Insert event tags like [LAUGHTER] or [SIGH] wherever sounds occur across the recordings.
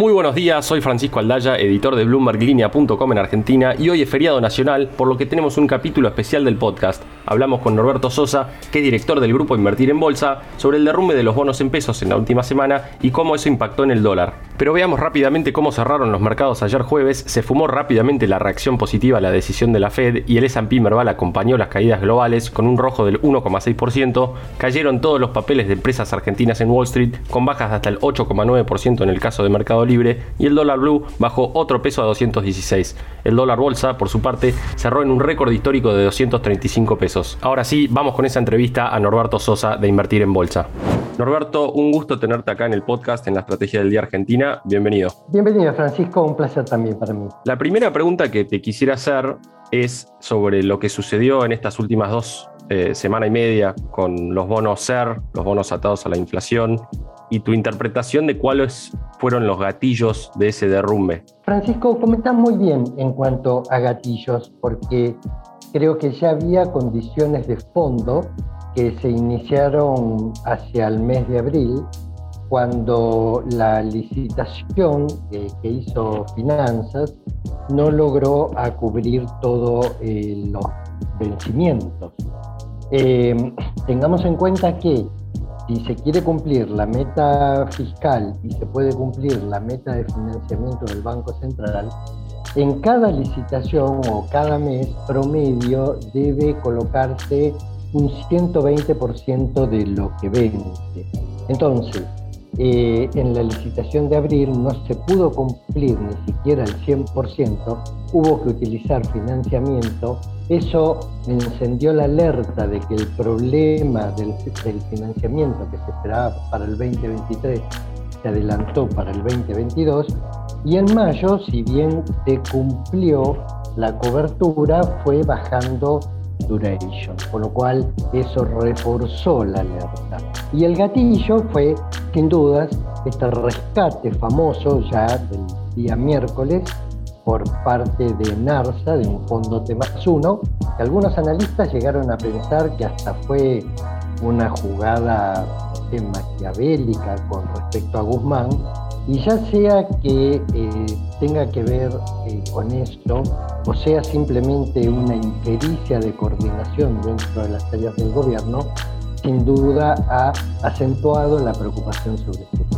Muy buenos días, soy Francisco Aldaya, editor de BloombergLinea.com en Argentina y hoy es feriado nacional, por lo que tenemos un capítulo especial del podcast. Hablamos con Norberto Sosa, que es director del grupo Invertir en Bolsa, sobre el derrumbe de los bonos en pesos en la última semana y cómo eso impactó en el dólar. Pero veamos rápidamente cómo cerraron los mercados ayer jueves, se fumó rápidamente la reacción positiva a la decisión de la Fed y el S&P Merval acompañó las caídas globales con un rojo del 1,6%, cayeron todos los papeles de empresas argentinas en Wall Street con bajas de hasta el 8,9% en el caso de Mercado Libre y el dólar blue bajó otro peso a 216. El dólar bolsa, por su parte, cerró en un récord histórico de 235 pesos. Ahora sí, vamos con esa entrevista a Norberto Sosa de Invertir en Bolsa. Norberto, un gusto tenerte acá en el podcast en la Estrategia del Día Argentina. Bienvenido. Bienvenido, Francisco. Un placer también para mí. La primera pregunta que te quisiera hacer es sobre lo que sucedió en estas últimas dos eh, semanas y media con los bonos SER, los bonos atados a la inflación, y tu interpretación de cuáles fueron los gatillos de ese derrumbe. Francisco, comentás muy bien en cuanto a gatillos, porque creo que ya había condiciones de fondo que se iniciaron hacia el mes de abril, cuando la licitación que hizo Finanzas no logró a cubrir todos eh, los vencimientos. Eh, tengamos en cuenta que si se quiere cumplir la meta fiscal y se puede cumplir la meta de financiamiento del Banco Central, en cada licitación o cada mes promedio debe colocarse un 120% de lo que vence. Entonces, eh, en la licitación de abril no se pudo cumplir ni siquiera el 100%, hubo que utilizar financiamiento. Eso encendió la alerta de que el problema del, del financiamiento que se esperaba para el 2023 se adelantó para el 2022 y en mayo, si bien se cumplió la cobertura, fue bajando duration, con lo cual eso reforzó la alerta. Y el gatillo fue, sin dudas, este rescate famoso ya del día miércoles por parte de NARSA, de un fondo T más uno, que algunos analistas llegaron a pensar que hasta fue una jugada maquiavélica con respecto a Guzmán, y ya sea que eh, tenga que ver eh, con esto, o sea simplemente una impericia de coordinación dentro de las tareas del gobierno, sin duda ha acentuado la preocupación sobre este tema.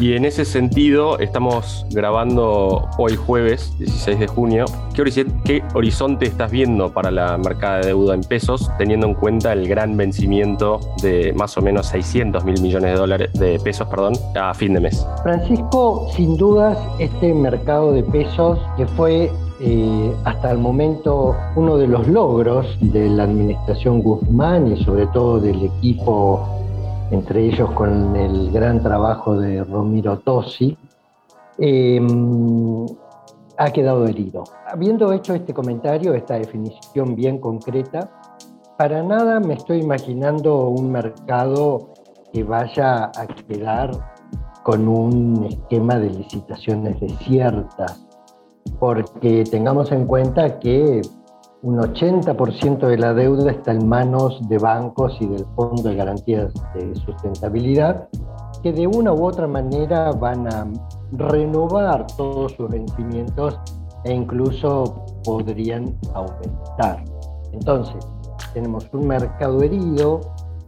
Y en ese sentido, estamos grabando hoy jueves 16 de junio. ¿Qué, horizonte estás viendo para la marcada de deuda en pesos, teniendo en cuenta el gran vencimiento de más o menos 600 mil millones de, dólares, de pesos perdón, a fin de mes? Francisco, sin dudas, este mercado de pesos que fue eh, hasta el momento uno de los logros de la administración Guzmán y sobre todo del equipo entre ellos con el gran trabajo de Romiro Tosi, em, ha quedado herido. Habiendo hecho este comentario, esta definición bien concreta, para nada me estoy imaginando un mercado que vaya a quedar con un esquema de licitaciones desiertas, porque tengamos en cuenta que un 80% de la deuda está en manos de bancos y del Fondo de Garantías de Sustentabilidad, que de una u otra manera van a renovar todos sus vencimientos e incluso podrían aumentar. Entonces, tenemos un mercado herido,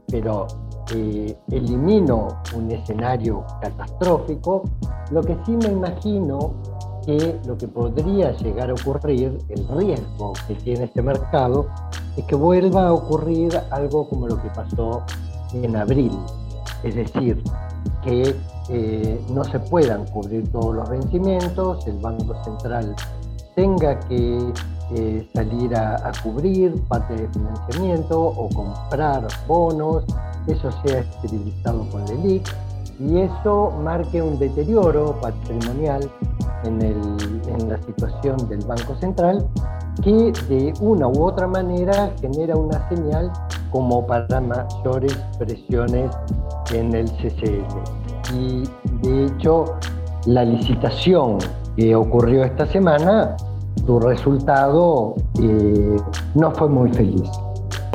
pero eh, elimino un escenario catastrófico. Lo que sí me imagino que lo que podría llegar a ocurrir, el riesgo que tiene este mercado, es que vuelva a ocurrir algo como lo que pasó en abril, es decir, que eh, no se puedan cubrir todos los vencimientos, el Banco Central tenga que eh, salir a, cubrir parte de financiamiento o comprar bonos, eso sea esterilizado con la LELIC y eso marque un deterioro patrimonial en, la situación del Banco Central que de una u otra manera genera una señal como para mayores presiones en el CCL. Y de hecho, la licitación que ocurrió esta semana, su resultado eh, no fue muy feliz.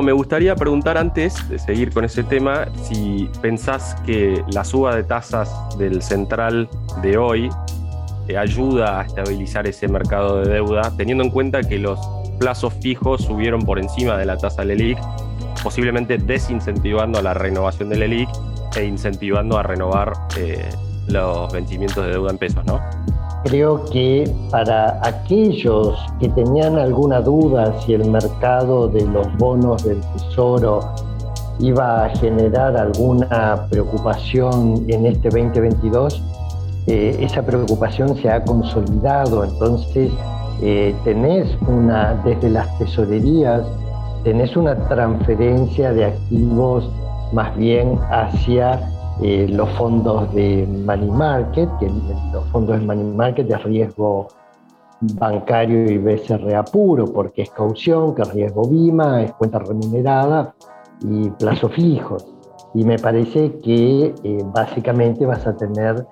Me gustaría preguntar antes de seguir con ese tema si pensás que la suba de tasas del central de hoy ayuda a estabilizar ese mercado de deuda, teniendo en cuenta que los plazos fijos subieron por encima de la tasa del ELIC, posiblemente desincentivando la renovación del ELIC e incentivando a renovar eh, los vencimientos de deuda en pesos, ¿no? Creo que para aquellos que tenían alguna duda si el mercado de los bonos del Tesoro iba a generar alguna preocupación en este 2022, eh, esa preocupación se ha consolidado. Entonces, eh, tenés una, desde las tesorerías, tenés una transferencia de activos más bien hacia eh, los fondos de money market, que los fondos de money market de riesgo bancario y BCRA puro, porque es caución, que es riesgo BIMA, es cuenta remunerada y plazo fijos. Y me parece que eh, básicamente vas a tener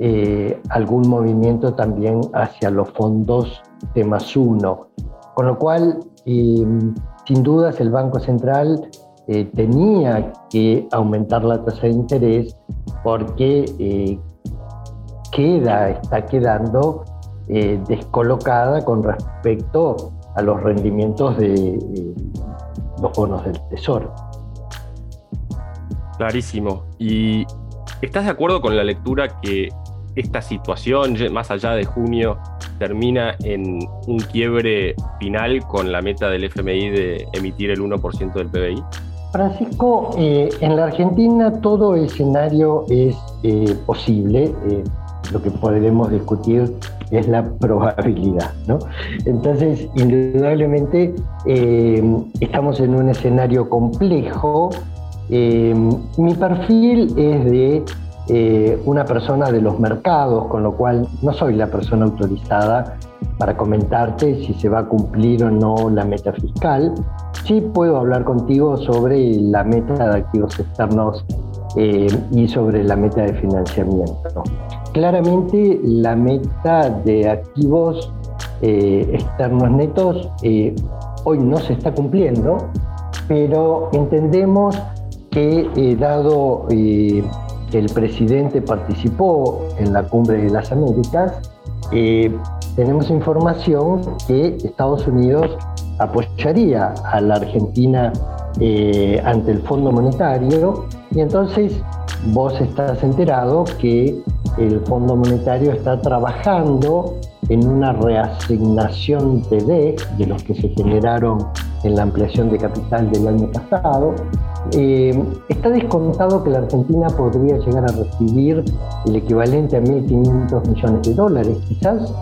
eh, algún movimiento también hacia los fondos de más uno. Con lo cual, sin dudas, el Banco Central eh, tenía que aumentar la tasa de interés porque eh, queda, está quedando eh, descolocada con respecto a los rendimientos de los bonos del Tesoro. Clarísimo. ¿Y estás de acuerdo con la lectura que esta situación, más allá de junio, termina en un quiebre final con la meta del FMI de emitir el 1% del PBI? Francisco, eh, en la Argentina todo escenario es eh, posible. Eh, lo que podremos discutir es la probabilidad. ¿no? Entonces, indudablemente, estamos en un escenario complejo. mi perfil es de una persona de los mercados, con lo cual no soy la persona autorizada para comentarte si se va a cumplir o no la meta fiscal. Sí puedo hablar contigo sobre la meta de activos externos eh, y sobre la meta de financiamiento. Claramente la meta de activos eh, externos netos eh, hoy no se está cumpliendo, pero entendemos que dado que el presidente participó en la cumbre de las Américas, tenemos información que Estados Unidos apoyaría a la Argentina eh, ante el Fondo Monetario y entonces vos estás enterado que el Fondo Monetario está trabajando en una reasignación de DEC de los que se generaron en la ampliación de capital del año pasado. Eh, está descontado que la Argentina podría llegar a recibir el equivalente a 1.500 millones de dólares, quizás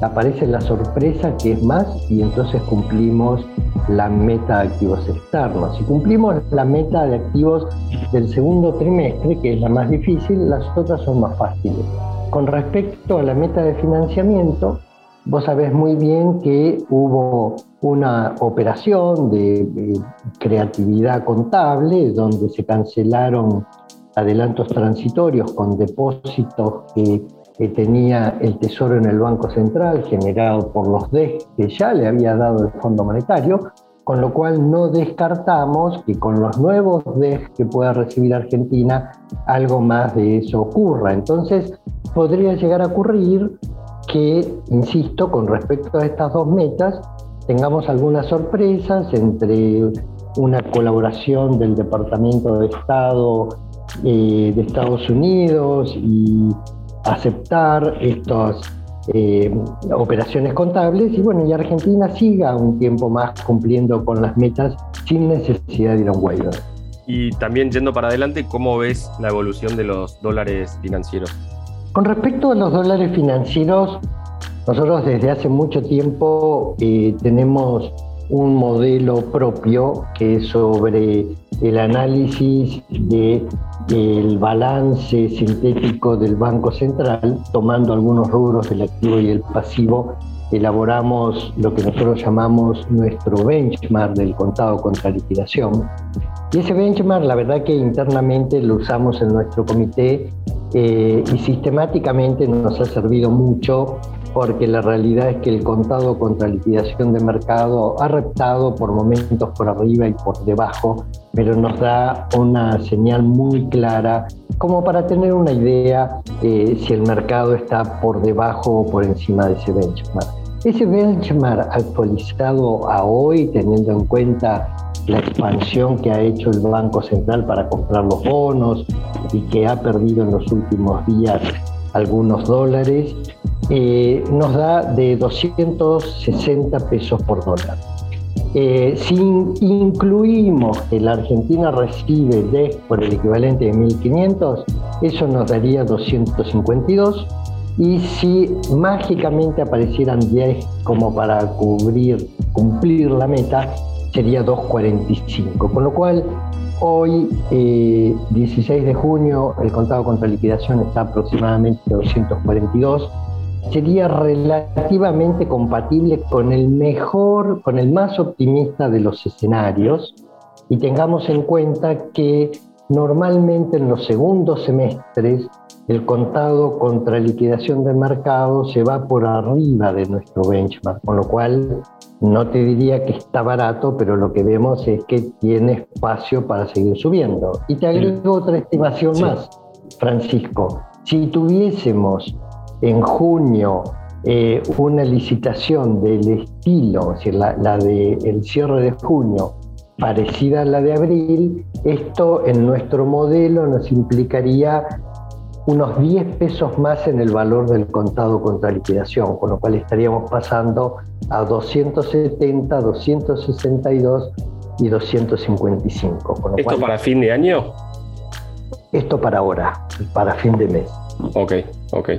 aparece la sorpresa que es más y entonces cumplimos la meta de activos externos. Si cumplimos la meta de activos del segundo trimestre, que es la más difícil, las otras son más fáciles. Con respecto a la meta de financiamiento, vos sabés muy bien que hubo una operación de creatividad contable donde se cancelaron adelantos transitorios con depósitos que que tenía el Tesoro en el Banco Central, generado por los DES que ya le había dado el Fondo Monetario, con lo cual no descartamos que con los nuevos DES que pueda recibir Argentina, algo más de eso ocurra. Entonces, podría llegar a ocurrir que, insisto, con respecto a estas dos metas, tengamos algunas sorpresas entre una colaboración del Departamento de Estado eh, de Estados Unidos y aceptar estas eh, operaciones contables y bueno, y Argentina siga un tiempo más cumpliendo con las metas sin necesidad de ir a un waiver. Y también yendo para adelante, ¿cómo ves la evolución de los dólares financieros? Con respecto a los dólares financieros, nosotros desde hace mucho tiempo eh, tenemos un modelo propio que es sobre el análisis de el balance sintético del Banco Central, tomando algunos rubros del activo y el pasivo, elaboramos lo que nosotros llamamos nuestro benchmark del contado contra liquidación. Y ese benchmark, la verdad que internamente lo usamos en nuestro comité eh, y sistemáticamente nos ha servido mucho porque la realidad es que el contado contra liquidación de mercado ha reptado por momentos por arriba y por debajo, pero nos da una señal muy clara como para tener una idea eh, si el mercado está por debajo o por encima de ese benchmark. Ese benchmark actualizado a hoy, teniendo en cuenta la expansión que ha hecho el Banco Central para comprar los bonos y que ha perdido en los últimos días algunos dólares, eh, nos da de 260 pesos por dólar. Eh, si incluimos que la Argentina recibe DES por el equivalente de 1.500, eso nos daría 252. Y si mágicamente aparecieran 10 como para cubrir, cumplir la meta, sería 245. Con lo cual, hoy, 16 eh, de junio, el contado contra liquidación está aproximadamente 242 sería relativamente compatible con el mejor, con el más optimista de los escenarios y tengamos en cuenta que normalmente en los segundos semestres el contado contra liquidación de mercado se va por arriba de nuestro benchmark, con lo cual no te diría que está barato, pero lo que vemos es que tiene espacio para seguir subiendo. Y te agrego otra estimación más, Francisco. Si tuviésemos en junio eh, una licitación del estilo, es la, la del cierre de junio, parecida a la de abril, esto en nuestro modelo nos implicaría unos 10 pesos más en el valor del contado contra liquidación, con lo cual estaríamos pasando a 270, 262 y 255. ¿Esto para fin de año? Esto para ahora, para fin de mes. Ok, ok.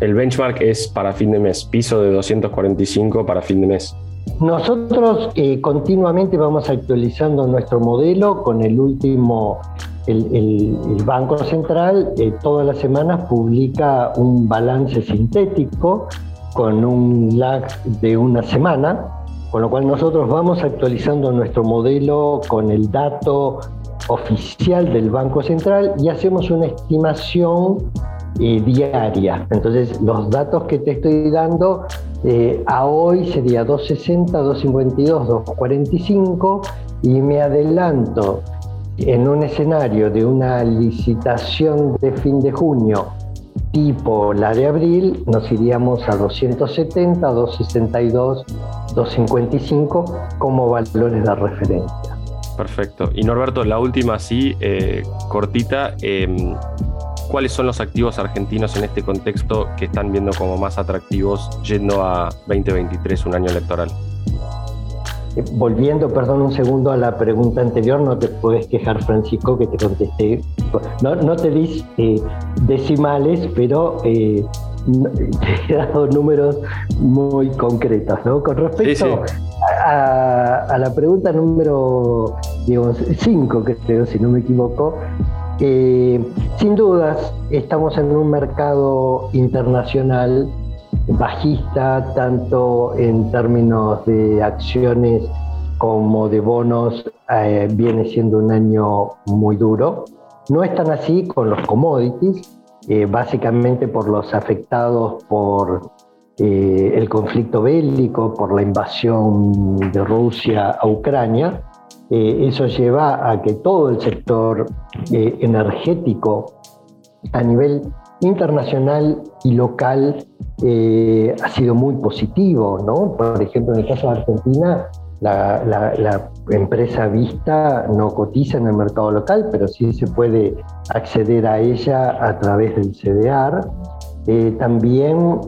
El benchmark es para fin de mes, piso de 245 para fin de mes. Nosotros eh, continuamente vamos actualizando nuestro modelo con el último, el, Banco Central eh, todas las semanas publica un balance sintético con un lag de una semana, con lo cual nosotros vamos actualizando nuestro modelo con el dato oficial del Banco Central y hacemos una estimación eh, diaria. Entonces, los datos que te estoy dando eh, a hoy sería 260, 252, 245 y me adelanto en un escenario de una licitación de fin de junio tipo la de abril, nos iríamos a 270, 262, 255 como valores de referencia. Perfecto. Y Norberto, la última, sí, eh, cortita. Em, cuáles son los activos argentinos en este contexto que están viendo como más atractivos yendo a 2023, un año electoral. Eh, volviendo, perdón, un segundo a la pregunta anterior, no te puedes quejar, Francisco, que te contesté. No, te di eh, decimales, pero eh, [LAUGHS] te he dado números muy concretos. ¿no? Con respecto A, a, la pregunta número 5, creo, si no me equivoco, sin dudas, estamos en un mercado internacional bajista, tanto en términos de acciones como de bonos, eh, viene siendo un año muy duro. No es tan así con los commodities, eh, básicamente por los afectados por eh, el conflicto bélico, por la invasión de Rusia a Ucrania, eso lleva a que todo el sector energético a nivel internacional y local eh, ha sido muy positivo, ¿no? Por ejemplo, en el caso de Argentina, la, empresa Vista no cotiza en el mercado local, pero sí se puede acceder a ella a través del CDR. también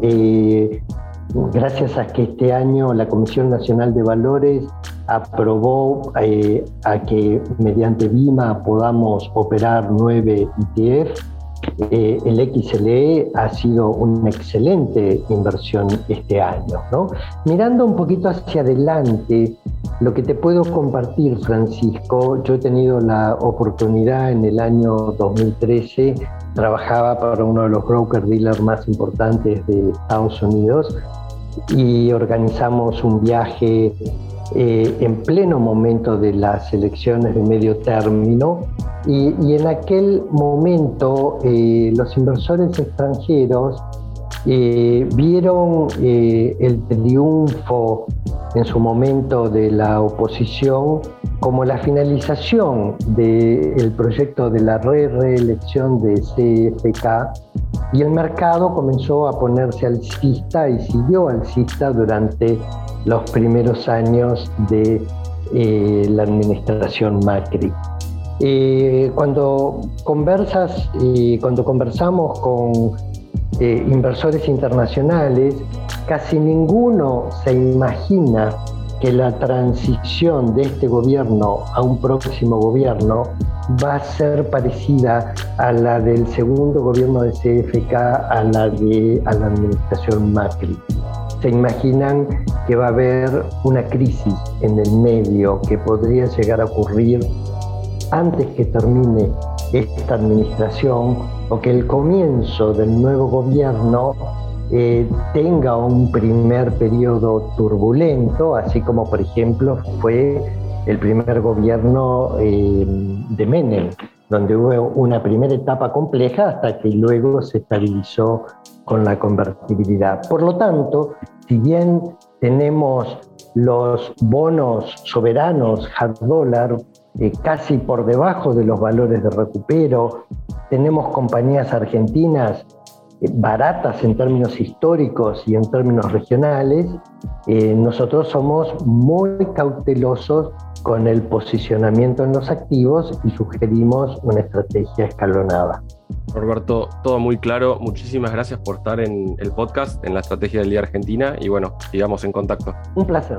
gracias a que este año la Comisión Nacional de Valores aprobó eh, a que mediante BIMA podamos operar nueve ETF. Eh, el XLE ha sido una excelente inversión este año. ¿no? Mirando un poquito hacia adelante, lo que te puedo compartir, Francisco, yo he tenido la oportunidad en el año 2013, trabajaba para uno de los broker dealers más importantes de Estados Unidos y organizamos un viaje eh, en pleno momento de las elecciones de medio término y, en aquel momento eh, los inversores extranjeros eh, vieron eh, el triunfo en su momento de la oposición como la finalización del proyecto de la re reelección de CFK y el mercado comenzó a ponerse alcista y siguió alcista durante los primeros años de la administración Macri. Eh, cuando conversas, eh, cuando conversamos con inversores internacionales, casi ninguno se imagina que la transición de este gobierno a un próximo gobierno va a ser parecida a la del segundo gobierno de CFK a la de la administración Macri. Se imaginan que va a haber una crisis en el medio que podría llegar a ocurrir antes que termine esta administración o que el comienzo del nuevo gobierno eh, tenga un primer periodo turbulento, así como por ejemplo fue el primer gobierno eh, de Menem, donde hubo una primera etapa compleja hasta que luego se estabilizó con la convertibilidad. Por lo tanto, si bien tenemos los bonos soberanos hard dollar eh, casi por debajo de los valores de recupero, tenemos compañías argentinas baratas en términos históricos y en términos regionales, eh, nosotros somos muy cautelosos con el posicionamiento en los activos y sugerimos una estrategia escalonada. Roberto, todo muy claro. Muchísimas gracias por estar en el podcast, en la Estrategia del Día Argentina y bueno, sigamos en contacto. Un placer.